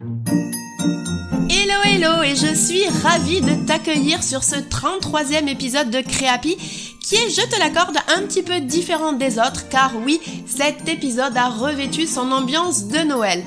Hello hello et je suis ravie de t'accueillir sur ce 33e épisode de Créapi qui est, je te l'accorde, un petit peu différent des autres car oui, cet épisode a revêtu son ambiance de Noël.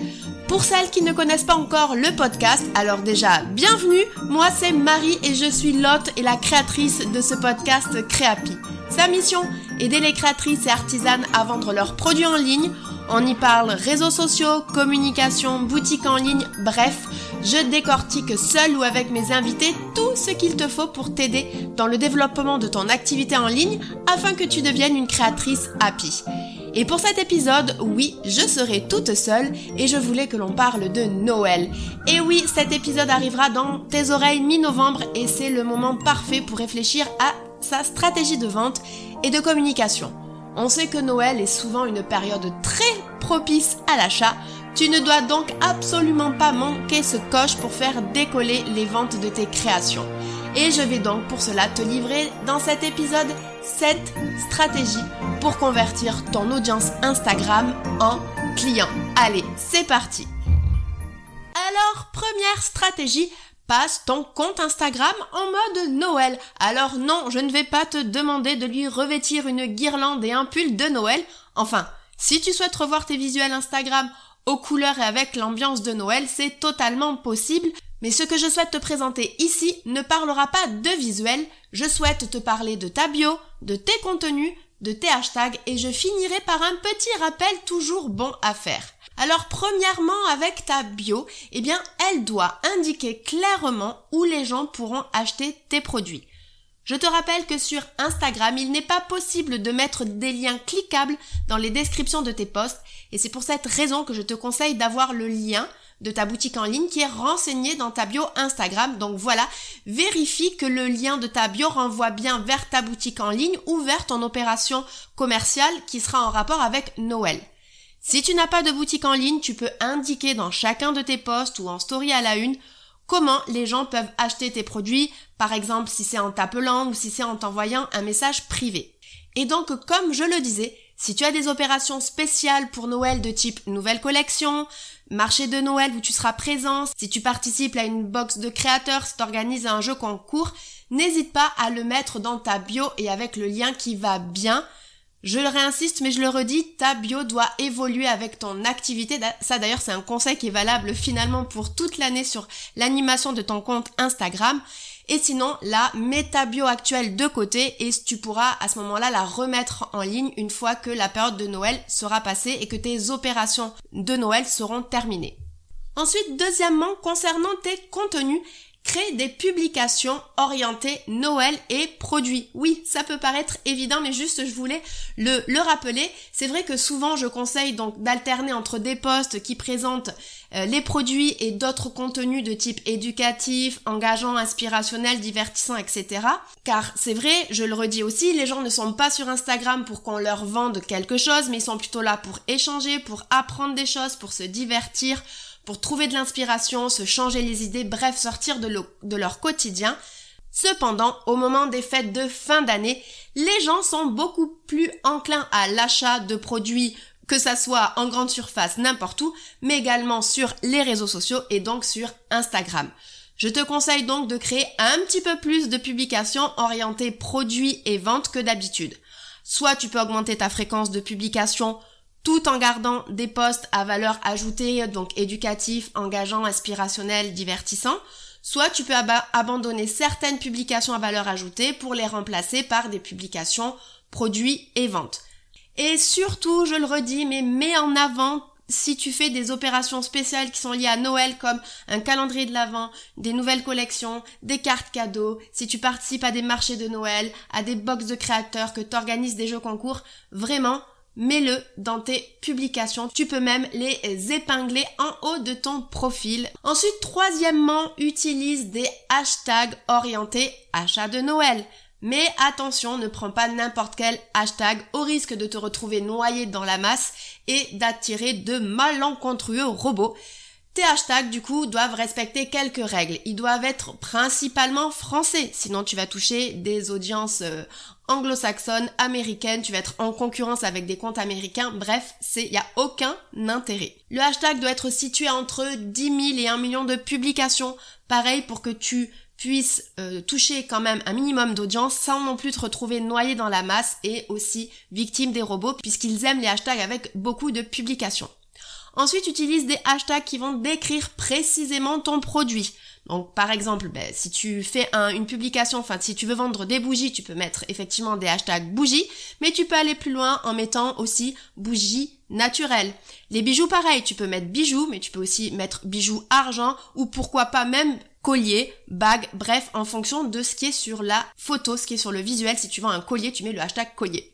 Pour celles qui ne connaissent pas encore le podcast, alors déjà, bienvenue, moi c'est Marie et je suis l'hôte et la créatrice de ce podcast Créapi. Sa mission, aider les créatrices et artisanes à vendre leurs produits en ligne. On y parle réseaux sociaux, communication, boutique en ligne, bref, je décortique seul ou avec mes invités tout ce qu'il te faut pour t'aider dans le développement de ton activité en ligne afin que tu deviennes une créatrice happy. Et pour cet épisode, oui, je serai toute seule et je voulais que l'on parle de Noël. Et oui, cet épisode arrivera dans tes oreilles mi-novembre et c'est le moment parfait pour réfléchir à sa stratégie de vente et de communication. On sait que Noël est souvent une période très propice à l'achat. Tu ne dois donc absolument pas manquer ce coche pour faire décoller les ventes de tes créations. Et je vais donc pour cela te livrer dans cet épisode 7 stratégies pour convertir ton audience Instagram en client. Allez, c'est parti. Alors, première stratégie, passe ton compte Instagram en mode Noël. Alors non, je ne vais pas te demander de lui revêtir une guirlande et un pull de Noël. Enfin, si tu souhaites revoir tes visuels Instagram aux couleurs et avec l'ambiance de Noël, c'est totalement possible. Mais ce que je souhaite te présenter ici ne parlera pas de visuel, je souhaite te parler de ta bio, de tes contenus, de tes hashtags et je finirai par un petit rappel toujours bon à faire. Alors premièrement avec ta bio, eh bien elle doit indiquer clairement où les gens pourront acheter tes produits. Je te rappelle que sur Instagram, il n'est pas possible de mettre des liens cliquables dans les descriptions de tes posts et c'est pour cette raison que je te conseille d'avoir le lien de ta boutique en ligne qui est renseigné dans ta bio Instagram. Donc voilà, vérifie que le lien de ta bio renvoie bien vers ta boutique en ligne ou vers ton opération commerciale qui sera en rapport avec Noël. Si tu n'as pas de boutique en ligne, tu peux indiquer dans chacun de tes posts ou en story à la une comment les gens peuvent acheter tes produits, par exemple si c'est en t'appelant ou si c'est en t'envoyant un message privé. Et donc, comme je le disais, si tu as des opérations spéciales pour Noël de type nouvelle collection, marché de Noël où tu seras présent, si tu participes à une box de créateurs, si tu organises un jeu concours, n'hésite pas à le mettre dans ta bio et avec le lien qui va bien je le réinsiste, mais je le redis, ta bio doit évoluer avec ton activité. Ça d'ailleurs, c'est un conseil qui est valable finalement pour toute l'année sur l'animation de ton compte Instagram. Et sinon, là, mets ta bio actuelle de côté et tu pourras à ce moment-là la remettre en ligne une fois que la période de Noël sera passée et que tes opérations de Noël seront terminées. Ensuite, deuxièmement, concernant tes contenus, Crée des publications orientées Noël et produits. Oui, ça peut paraître évident, mais juste je voulais le, le rappeler. C'est vrai que souvent je conseille donc d'alterner entre des posts qui présentent euh, les produits et d'autres contenus de type éducatif, engageant, inspirationnel, divertissant, etc. Car c'est vrai, je le redis aussi, les gens ne sont pas sur Instagram pour qu'on leur vende quelque chose, mais ils sont plutôt là pour échanger, pour apprendre des choses, pour se divertir, pour trouver de l'inspiration, se changer les idées, bref, sortir de, leur quotidien. Cependant, au moment des fêtes de fin d'année, les gens sont beaucoup plus enclins à l'achat de produits que ça soit en grande surface n'importe où, mais également sur les réseaux sociaux et donc sur Instagram. Je te conseille donc de créer un petit peu plus de publications orientées produits et ventes que d'habitude. Soit tu peux augmenter ta fréquence de publication tout en gardant des postes à valeur ajoutée, donc éducatifs, engageants, inspirationnels, divertissants, soit tu peux abandonner certaines publications à valeur ajoutée pour les remplacer par des publications produits et ventes. Et surtout, je le redis, mais mets en avant si tu fais des opérations spéciales qui sont liées à Noël comme un calendrier de l'Avent, des nouvelles collections, des cartes cadeaux, si tu participes à des marchés de Noël, à des box de créateurs, que tu organises des jeux concours, vraiment, mets-le dans tes publications. Tu peux même les épingler en haut de ton profil. Ensuite, troisièmement, utilise des hashtags orientés achat de Noël. Mais attention, ne prends pas n'importe quel hashtag au risque de te retrouver noyé dans la masse et d'attirer de malencontreux robots. Tes hashtags, du coup, doivent respecter quelques règles. Ils doivent être principalement français, sinon tu vas toucher des audiences euh, anglo-saxonnes, américaines, tu vas être en concurrence avec des comptes américains, bref, c'est, y a aucun intérêt. Le hashtag doit être situé entre 10 000 et 1 million de publications. Pareil pour que tu puisses euh, toucher quand même un minimum d'audience sans non plus te retrouver noyé dans la masse et aussi victime des robots puisqu'ils aiment les hashtags avec beaucoup de publications. Ensuite, utilise des hashtags qui vont décrire précisément ton produit. Donc, par exemple, ben, si tu fais une publication, enfin, si tu veux vendre des bougies, tu peux mettre effectivement des hashtags bougies, mais tu peux aller plus loin en mettant aussi bougies naturelles. Les bijoux, pareil, tu peux mettre bijoux, mais tu peux aussi mettre bijoux argent, ou pourquoi pas même collier, bague, bref, en fonction de ce qui est sur la photo, ce qui est sur le visuel. Si tu vends un collier, tu mets le hashtag collier.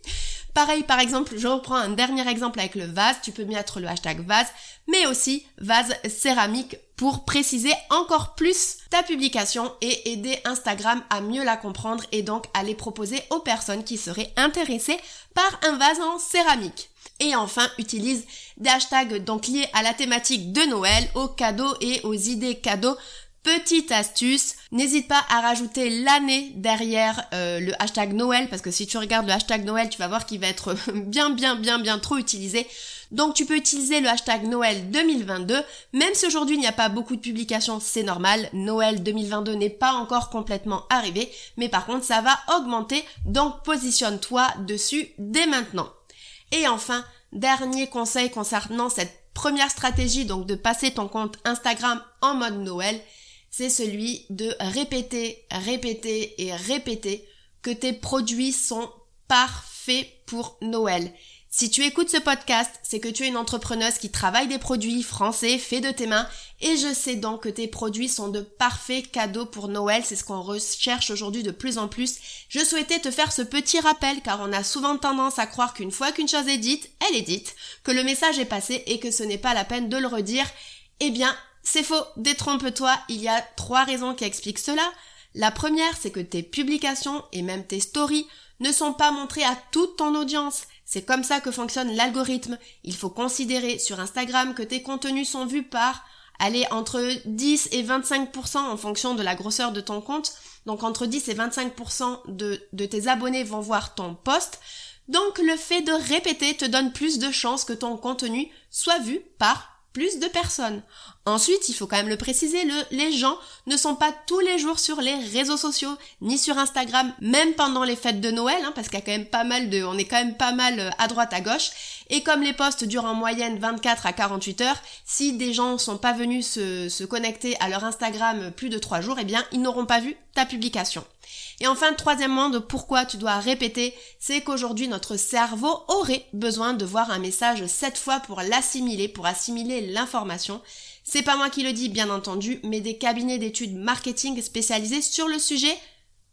Pareil, par exemple, je reprends un dernier exemple avec le vase, tu peux mettre le hashtag vase, mais aussi vase céramique pour préciser encore plus ta publication et aider Instagram à mieux la comprendre et donc à les proposer aux personnes qui seraient intéressées par un vase en céramique. Et enfin, utilise des hashtags donc liés à la thématique de Noël, aux cadeaux et aux idées cadeaux Petite astuce, n'hésite pas à rajouter l'année derrière euh, le hashtag Noël parce que si tu regardes le hashtag Noël, tu vas voir qu'il va être bien bien bien bien trop utilisé. Donc tu peux utiliser le hashtag Noël 2022, même si aujourd'hui il n'y a pas beaucoup de publications, c'est normal, Noël 2022 n'est pas encore complètement arrivé, mais par contre ça va augmenter, donc positionne-toi dessus dès maintenant. Et enfin, dernier conseil concernant cette première stratégie, donc de passer ton compte Instagram en mode Noël, c'est celui de répéter, répéter et répéter que tes produits sont parfaits pour Noël. Si tu écoutes ce podcast, c'est que tu es une entrepreneuse qui travaille des produits français faits de tes mains et je sais donc que tes produits sont de parfaits cadeaux pour Noël, c'est ce qu'on recherche aujourd'hui de plus en plus. Je souhaitais te faire ce petit rappel car on a souvent tendance à croire qu'une fois qu'une chose est dite, elle est dite, que le message est passé et que ce n'est pas la peine de le redire. Eh bien, c'est faux, détrompe-toi, il y a trois raisons qui expliquent cela. La première, c'est que tes publications et même tes stories ne sont pas montrées à toute ton audience. C'est comme ça que fonctionne l'algorithme. Il faut considérer sur Instagram que tes contenus sont vus par aller entre 10 et 25% en fonction de la grosseur de ton compte. Donc entre 10 et 25% de, de tes abonnés vont voir ton post. Donc le fait de répéter te donne plus de chances que ton contenu soit vu par de personnes. Ensuite, il faut quand même le préciser, le, les gens ne sont pas tous les jours sur les réseaux sociaux, ni sur Instagram, même pendant les fêtes de Noël, hein, parce qu'il y a quand même pas mal de, on est quand même pas mal euh, à droite à gauche. Et comme les posts durent en moyenne 24 à 48 heures, si des gens sont pas venus se, se connecter à leur Instagram plus de 3 jours, eh bien, ils n'auront pas vu ta publication. Et enfin, troisièmement, de pourquoi tu dois répéter, c'est qu'aujourd'hui notre cerveau aurait besoin de voir un message sept fois pour l'assimiler, pour assimiler l'information. C'est pas moi qui le dis, bien entendu, mais des cabinets d'études marketing spécialisés sur le sujet.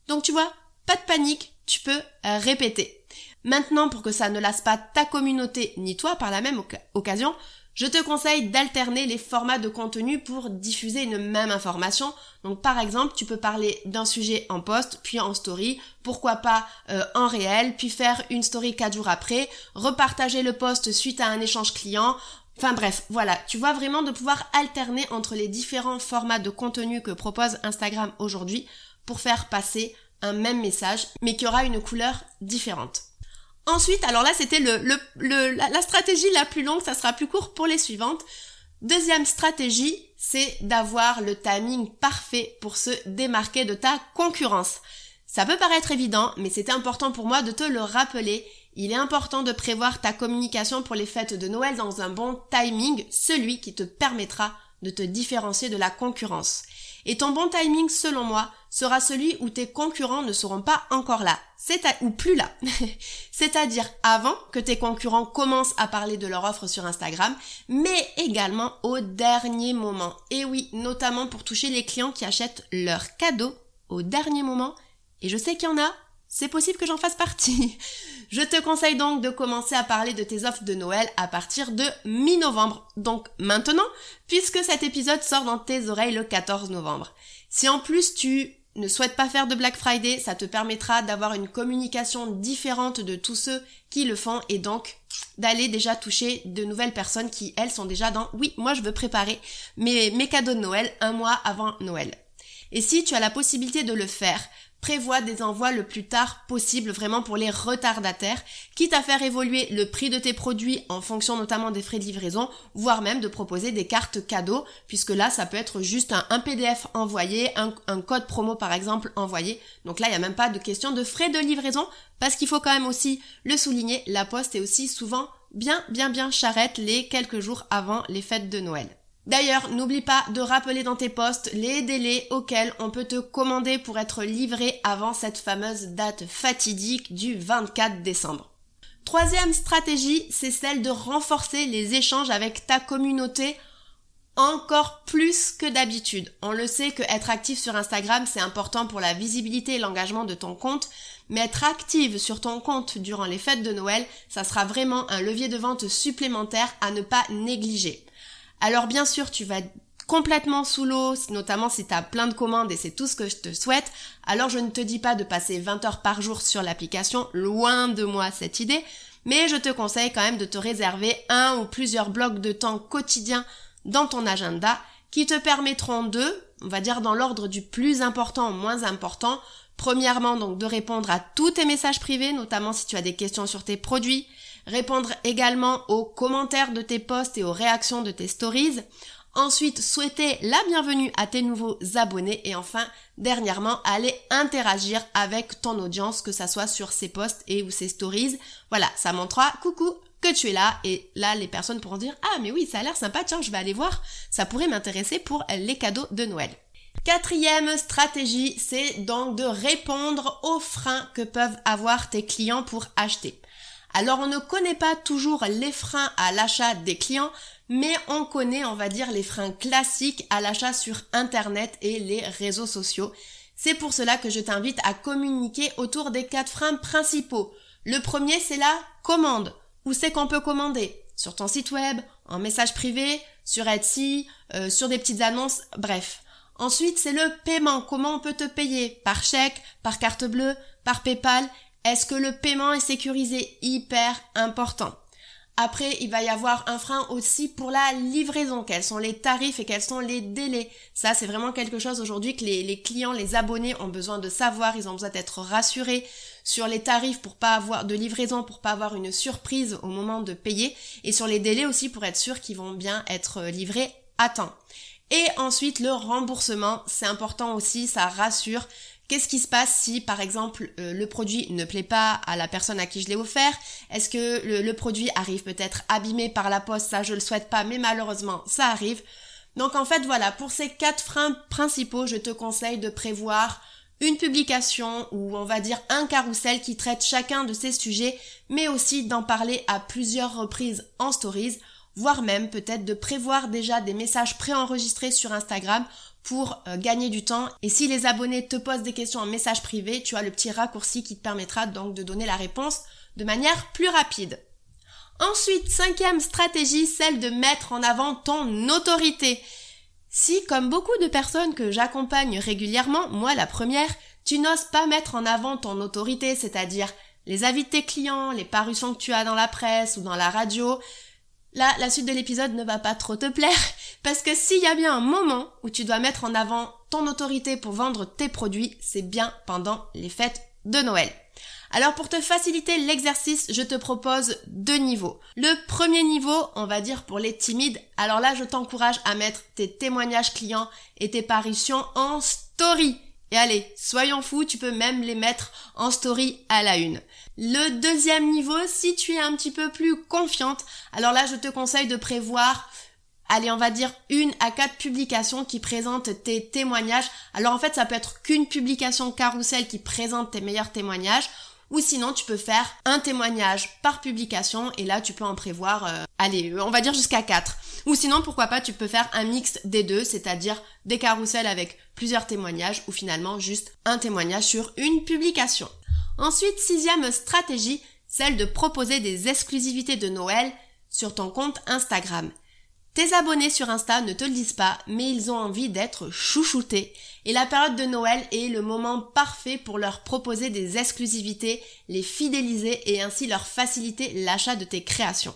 Donc tu vois, pas de panique, tu peux répéter. Maintenant, pour que ça ne lasse pas ta communauté ni toi par la même occasion, je te conseille d'alterner les formats de contenu pour diffuser une même information. Donc par exemple, tu peux parler d'un sujet en post, puis en story, pourquoi pas euh, en réel, puis faire une story 4 jours après, repartager le post suite à un échange client. Enfin bref, voilà, tu vois vraiment de pouvoir alterner entre les différents formats de contenu que propose Instagram aujourd'hui pour faire passer un même message, mais qui aura une couleur différente. Ensuite, alors là, c'était le, la, stratégie la plus longue, ça sera plus court pour les suivantes. Deuxième stratégie, c'est d'avoir le timing parfait pour se démarquer de ta concurrence. Ça peut paraître évident, mais c'est important pour moi de te le rappeler. Il est important de prévoir ta communication pour les fêtes de Noël dans un bon timing, celui qui te permettra de te différencier de la concurrence. Et ton bon timing, selon moi, sera celui où tes concurrents ne seront pas encore là, ou plus là. C'est-à-dire avant que tes concurrents commencent à parler de leur offre sur Instagram, mais également au dernier moment. Et oui, notamment pour toucher les clients qui achètent leurs cadeaux au dernier moment. Et je sais qu'il y en a, c'est possible que j'en fasse partie. Je te conseille donc de commencer à parler de tes offres de Noël à partir de mi-novembre, donc maintenant, puisque cet épisode sort dans tes oreilles le 14 novembre. Si en plus tu ne souhaites pas faire de Black Friday, ça te permettra d'avoir une communication différente de tous ceux qui le font et donc d'aller déjà toucher de nouvelles personnes qui, elles, sont déjà dans oui, moi je veux préparer mes cadeaux de Noël un mois avant Noël. Et si tu as la possibilité de le faire, prévois des envois le plus tard possible vraiment pour les retardataires, quitte à faire évoluer le prix de tes produits en fonction notamment des frais de livraison, voire même de proposer des cartes cadeaux, puisque là ça peut être juste un, PDF envoyé, un, code promo par exemple envoyé. Donc là il n'y a même pas de question de frais de livraison, parce qu'il faut quand même aussi le souligner, la poste est aussi souvent bien bien bien charrette les quelques jours avant les fêtes de Noël. D'ailleurs, n'oublie pas de rappeler dans tes postes les délais auxquels on peut te commander pour être livré avant cette fameuse date fatidique du 24 décembre. Troisième stratégie, c'est celle de renforcer les échanges avec ta communauté encore plus que d'habitude. On le sait que être actif sur Instagram, c'est important pour la visibilité et l'engagement de ton compte, mais être active sur ton compte durant les fêtes de Noël, ça sera vraiment un levier de vente supplémentaire à ne pas négliger. Alors bien sûr, tu vas complètement sous l'eau, notamment si tu as plein de commandes et c'est tout ce que je te souhaite, alors je ne te dis pas de passer 20 heures par jour sur l'application, loin de moi cette idée, mais je te conseille quand même de te réserver un ou plusieurs blocs de temps quotidiens dans ton agenda qui te permettront de, on va dire dans l'ordre du plus important au moins important, premièrement donc de répondre à tous tes messages privés, notamment si tu as des questions sur tes produits, répondre également aux commentaires de tes posts et aux réactions de tes stories. Ensuite, souhaiter la bienvenue à tes nouveaux abonnés et enfin, dernièrement, aller interagir avec ton audience, que ça soit sur ces posts et ou ces stories. Voilà, ça montrera coucou que tu es là et là les personnes pourront dire ah mais oui ça a l'air sympa tiens je vais aller voir ça pourrait m'intéresser pour les cadeaux de Noël. Quatrième stratégie, c'est donc de répondre aux freins que peuvent avoir tes clients pour acheter. Alors on ne connaît pas toujours les freins à l'achat des clients, mais on connaît, on va dire, les freins classiques à l'achat sur Internet et les réseaux sociaux. C'est pour cela que je t'invite à communiquer autour des quatre freins principaux. Le premier, c'est la commande. Où c'est qu'on peut commander? Sur ton site web, en message privé, sur Etsy, euh, sur des petites annonces, bref. Ensuite, c'est le paiement. Comment on peut te payer? Par chèque, par carte bleue, par PayPal est-ce que le paiement est sécurisé? Hyper important. Après, il va y avoir un frein aussi pour la livraison. Quels sont les tarifs et quels sont les délais? Ça, c'est vraiment quelque chose aujourd'hui que les, clients, les abonnés ont besoin de savoir. Ils ont besoin d'être rassurés sur les tarifs pour pas avoir de livraison, pour pas avoir une surprise au moment de payer. Et sur les délais aussi pour être sûr qu'ils vont bien être livrés à temps. Et ensuite, le remboursement, c'est important aussi, ça rassure. Qu'est-ce qui se passe si, par exemple, euh, le produit ne plaît pas à la personne à qui je l'ai offert? Est-ce que le, produit arrive peut-être abîmé par la poste? Ça, je le souhaite pas, mais malheureusement, ça arrive. Donc en fait, voilà, pour ces quatre freins principaux, je te conseille de prévoir une publication ou on va dire un carrousel qui traite chacun de ces sujets, mais aussi d'en parler à plusieurs reprises en stories, voire même peut-être de prévoir déjà des messages préenregistrés sur Instagram pour euh, gagner du temps. Et si les abonnés te posent des questions en message privé, tu as le petit raccourci qui te permettra donc de donner la réponse de manière plus rapide. Ensuite, cinquième stratégie, celle de mettre en avant ton autorité. Si, comme beaucoup de personnes que j'accompagne régulièrement, moi la première, tu n'oses pas mettre en avant ton autorité, c'est-à-dire les avis de tes clients, les parutions que tu as dans la presse ou dans la radio, là, la suite de l'épisode ne va pas trop te plaire, parce que s'il y a bien un moment où tu dois mettre en avant ton autorité pour vendre tes produits, c'est bien pendant les fêtes de Noël. Alors pour te faciliter l'exercice, je te propose deux niveaux. Le premier niveau, on va dire pour les timides, alors là je t'encourage à mettre tes témoignages clients et tes parutions en story. Et allez, soyons fous, tu peux même les mettre en story à la une. Le deuxième niveau, si tu es un petit peu plus confiante, alors là je te conseille de prévoir allez, on va dire une à quatre publications qui présentent tes témoignages. Alors en fait, ça peut être qu'une publication carrousel qui présente tes meilleurs témoignages, ou sinon tu peux faire un témoignage par publication et là tu peux en prévoir, euh, allez, on va dire jusqu'à quatre. Ou sinon, pourquoi pas, tu peux faire un mix des deux, c'est-à-dire des carousels avec plusieurs témoignages ou finalement juste un témoignage sur une publication. Ensuite, sixième stratégie, celle de proposer des exclusivités de Noël sur ton compte Instagram. Tes abonnés sur Insta ne te le disent pas, mais ils ont envie d'être chouchoutés. Et la période de Noël est le moment parfait pour leur proposer des exclusivités, les fidéliser et ainsi leur faciliter l'achat de tes créations.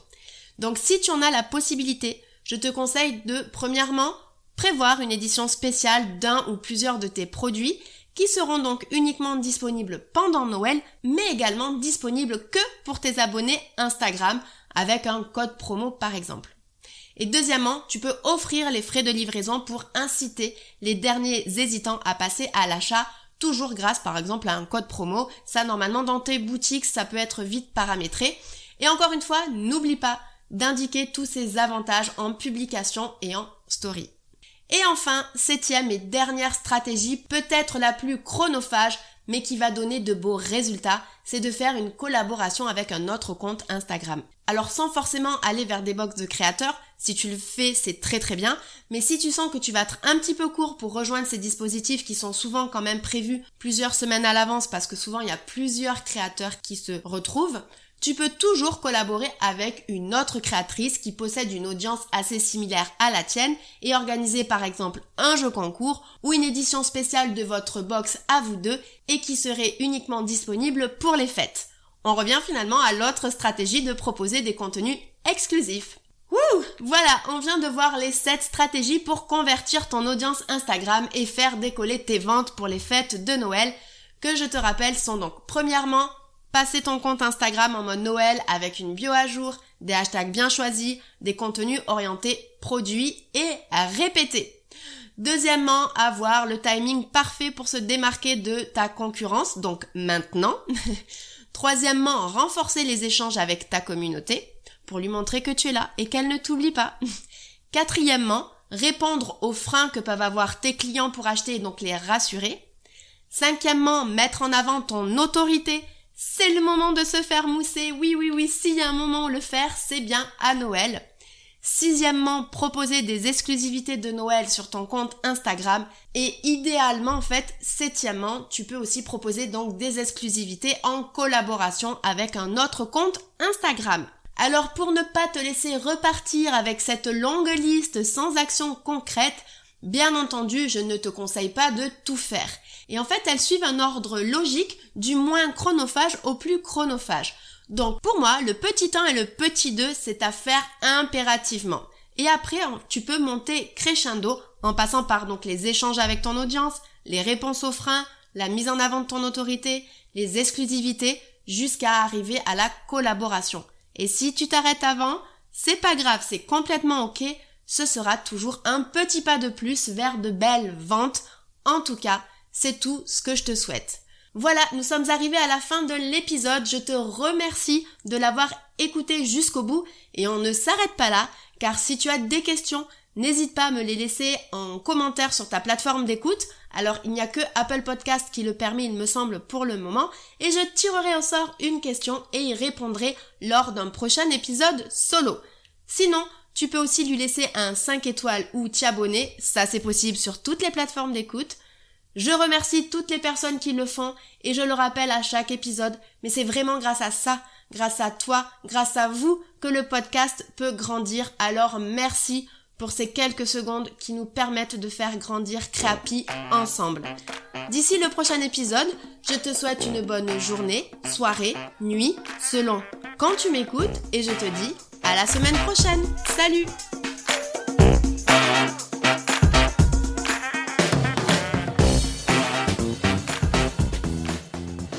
Donc si tu en as la possibilité, je te conseille de, premièrement, prévoir une édition spéciale d'un ou plusieurs de tes produits qui seront donc uniquement disponibles pendant Noël, mais également disponibles que pour tes abonnés Instagram avec un code promo par exemple. Et deuxièmement, tu peux offrir les frais de livraison pour inciter les derniers hésitants à passer à l'achat toujours grâce par exemple à un code promo. Ça normalement dans tes boutiques, ça peut être vite paramétré. Et encore une fois, n'oublie pas d'indiquer tous ces avantages en publication et en story. Et enfin, septième et dernière stratégie, peut-être la plus chronophage, mais qui va donner de beaux résultats, c'est de faire une collaboration avec un autre compte Instagram. Alors sans forcément aller vers des box de créateurs, si tu le fais, c'est très très bien, mais si tu sens que tu vas être un petit peu court pour rejoindre ces dispositifs qui sont souvent quand même prévus plusieurs semaines à l'avance parce que souvent il y a plusieurs créateurs qui se retrouvent, tu peux toujours collaborer avec une autre créatrice qui possède une audience assez similaire à la tienne et organiser par exemple un jeu concours ou une édition spéciale de votre box à vous deux et qui serait uniquement disponible pour les fêtes. On revient finalement à l'autre stratégie de proposer des contenus exclusifs. Wouh Voilà, on vient de voir les 7 stratégies pour convertir ton audience Instagram et faire décoller tes ventes pour les fêtes de Noël, que je te rappelle sont donc premièrement Passer ton compte Instagram en mode Noël avec une bio à jour, des hashtags bien choisis, des contenus orientés produits et à répéter. Deuxièmement, avoir le timing parfait pour se démarquer de ta concurrence, donc maintenant. Troisièmement, renforcer les échanges avec ta communauté pour lui montrer que tu es là et qu'elle ne t'oublie pas. Quatrièmement, répondre aux freins que peuvent avoir tes clients pour acheter et donc les rassurer. Cinquièmement, mettre en avant ton autorité c'est le moment de se faire mousser. Oui, oui, oui, s'il y a un moment le faire, c'est bien à Noël. Sixièmement, proposer des exclusivités de Noël sur ton compte Instagram. Et idéalement, en fait, septièmement, tu peux aussi proposer donc des exclusivités en collaboration avec un autre compte Instagram. Alors pour ne pas te laisser repartir avec cette longue liste sans action concrète, bien entendu, je ne te conseille pas de tout faire. Et en fait, elles suivent un ordre logique du moins chronophage au plus chronophage. Donc pour moi, le petit 1 et le petit 2, c'est à faire impérativement. Et après, tu peux monter crescendo en passant par donc les échanges avec ton audience, les réponses aux freins, la mise en avant de ton autorité, les exclusivités, jusqu'à arriver à la collaboration. Et si tu t'arrêtes avant, c'est pas grave, c'est complètement ok, ce sera toujours un petit pas de plus vers de belles ventes. En tout cas, c'est tout ce que je te souhaite. Voilà, nous sommes arrivés à la fin de l'épisode. Je te remercie de l'avoir écouté jusqu'au bout et on ne s'arrête pas là car si tu as des questions, n'hésite pas à me les laisser en commentaire sur ta plateforme d'écoute. Alors il n'y a que Apple Podcast qui le permet, il me semble, pour le moment. Et je tirerai au sort une question et y répondrai lors d'un prochain épisode solo. Sinon, tu peux aussi lui laisser un 5 étoiles ou t'y. Ça c'est possible sur toutes les plateformes d'écoute. Je remercie toutes les personnes qui le font et je le rappelle à chaque épisode, mais c'est vraiment grâce à ça, grâce à toi, grâce à vous que le podcast peut grandir. Alors merci pour ces quelques secondes qui nous permettent de faire grandir Créapi ensemble. D'ici le prochain épisode, je te souhaite une bonne journée, soirée, nuit, selon quand tu m'écoutes et je te dis à la semaine prochaine. Salut